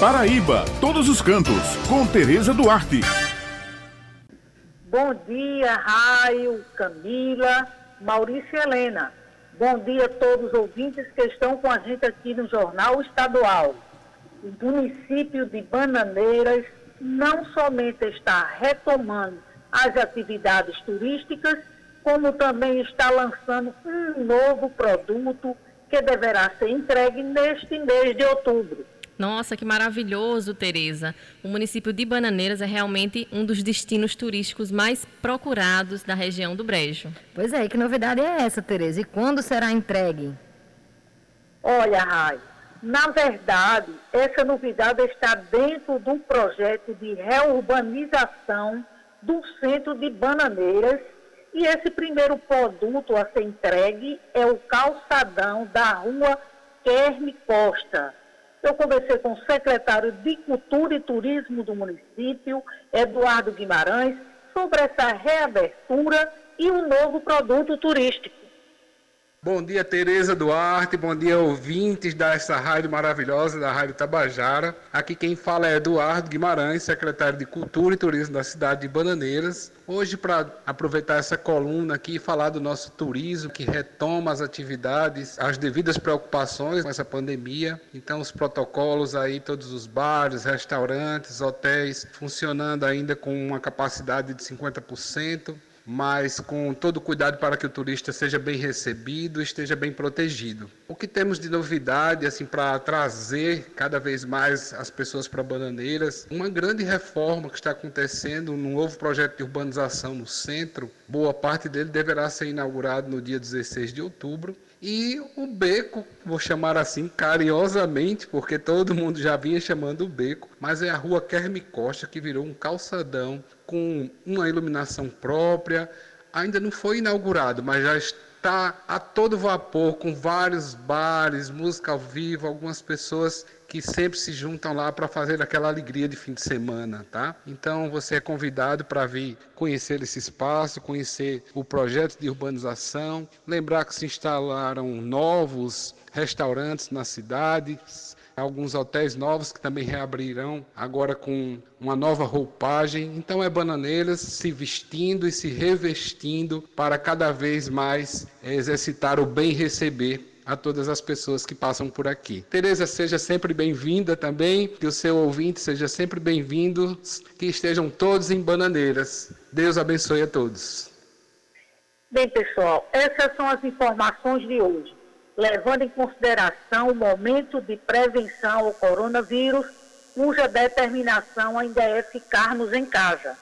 Paraíba, todos os cantos, com Tereza Duarte. Bom dia, Raio, Camila, Maurício e Helena. Bom dia a todos os ouvintes que estão com a gente aqui no Jornal Estadual. O município de Bananeiras não somente está retomando as atividades turísticas, como também está lançando um novo produto que deverá ser entregue neste mês de outubro. Nossa, que maravilhoso, Tereza. O município de Bananeiras é realmente um dos destinos turísticos mais procurados da região do Brejo. Pois é, que novidade é essa, Tereza? E quando será entregue? Olha, Rai, na verdade, essa novidade está dentro do projeto de reurbanização do centro de Bananeiras. E esse primeiro produto a ser entregue é o calçadão da rua Kerme Costa. Eu conversei com o secretário de Cultura e Turismo do município, Eduardo Guimarães, sobre essa reabertura e o um novo produto turístico. Bom dia, Tereza Duarte. Bom dia, ouvintes dessa rádio maravilhosa, da Rádio Tabajara. Aqui quem fala é Eduardo Guimarães, secretário de Cultura e Turismo da cidade de Bananeiras. Hoje, para aproveitar essa coluna aqui e falar do nosso turismo, que retoma as atividades, as devidas preocupações com essa pandemia. Então, os protocolos aí, todos os bares, restaurantes, hotéis funcionando ainda com uma capacidade de 50% mas com todo cuidado para que o turista seja bem recebido, esteja bem protegido. O que temos de novidade assim para trazer cada vez mais as pessoas para Bananeiras, uma grande reforma que está acontecendo, um novo projeto de urbanização no centro. Boa parte dele deverá ser inaugurado no dia 16 de outubro e o beco, vou chamar assim carinhosamente, porque todo mundo já vinha chamando o beco, mas é a rua Kerme Costa que virou um calçadão com uma iluminação própria. Ainda não foi inaugurado, mas já está a todo vapor, com vários bares, música ao vivo, algumas pessoas que sempre se juntam lá para fazer aquela alegria de fim de semana, tá? Então você é convidado para vir conhecer esse espaço, conhecer o projeto de urbanização, lembrar que se instalaram novos restaurantes na cidade, alguns hotéis novos que também reabrirão agora com uma nova roupagem. Então é Bananeiras se vestindo e se revestindo para cada vez mais exercitar o bem receber a todas as pessoas que passam por aqui. Tereza, seja sempre bem-vinda também, que o seu ouvinte seja sempre bem-vindo, que estejam todos em Bananeiras. Deus abençoe a todos. Bem, pessoal, essas são as informações de hoje. Levando em consideração o momento de prevenção ao coronavírus, cuja determinação ainda é ficarmos em casa.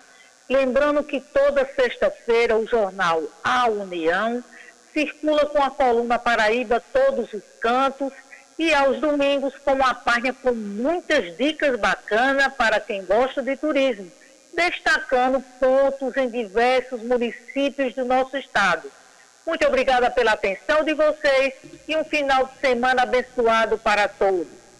Lembrando que toda sexta-feira o jornal A União circula com a coluna Paraíba todos os cantos e aos domingos com uma página com muitas dicas bacanas para quem gosta de turismo, destacando pontos em diversos municípios do nosso estado. Muito obrigada pela atenção de vocês e um final de semana abençoado para todos.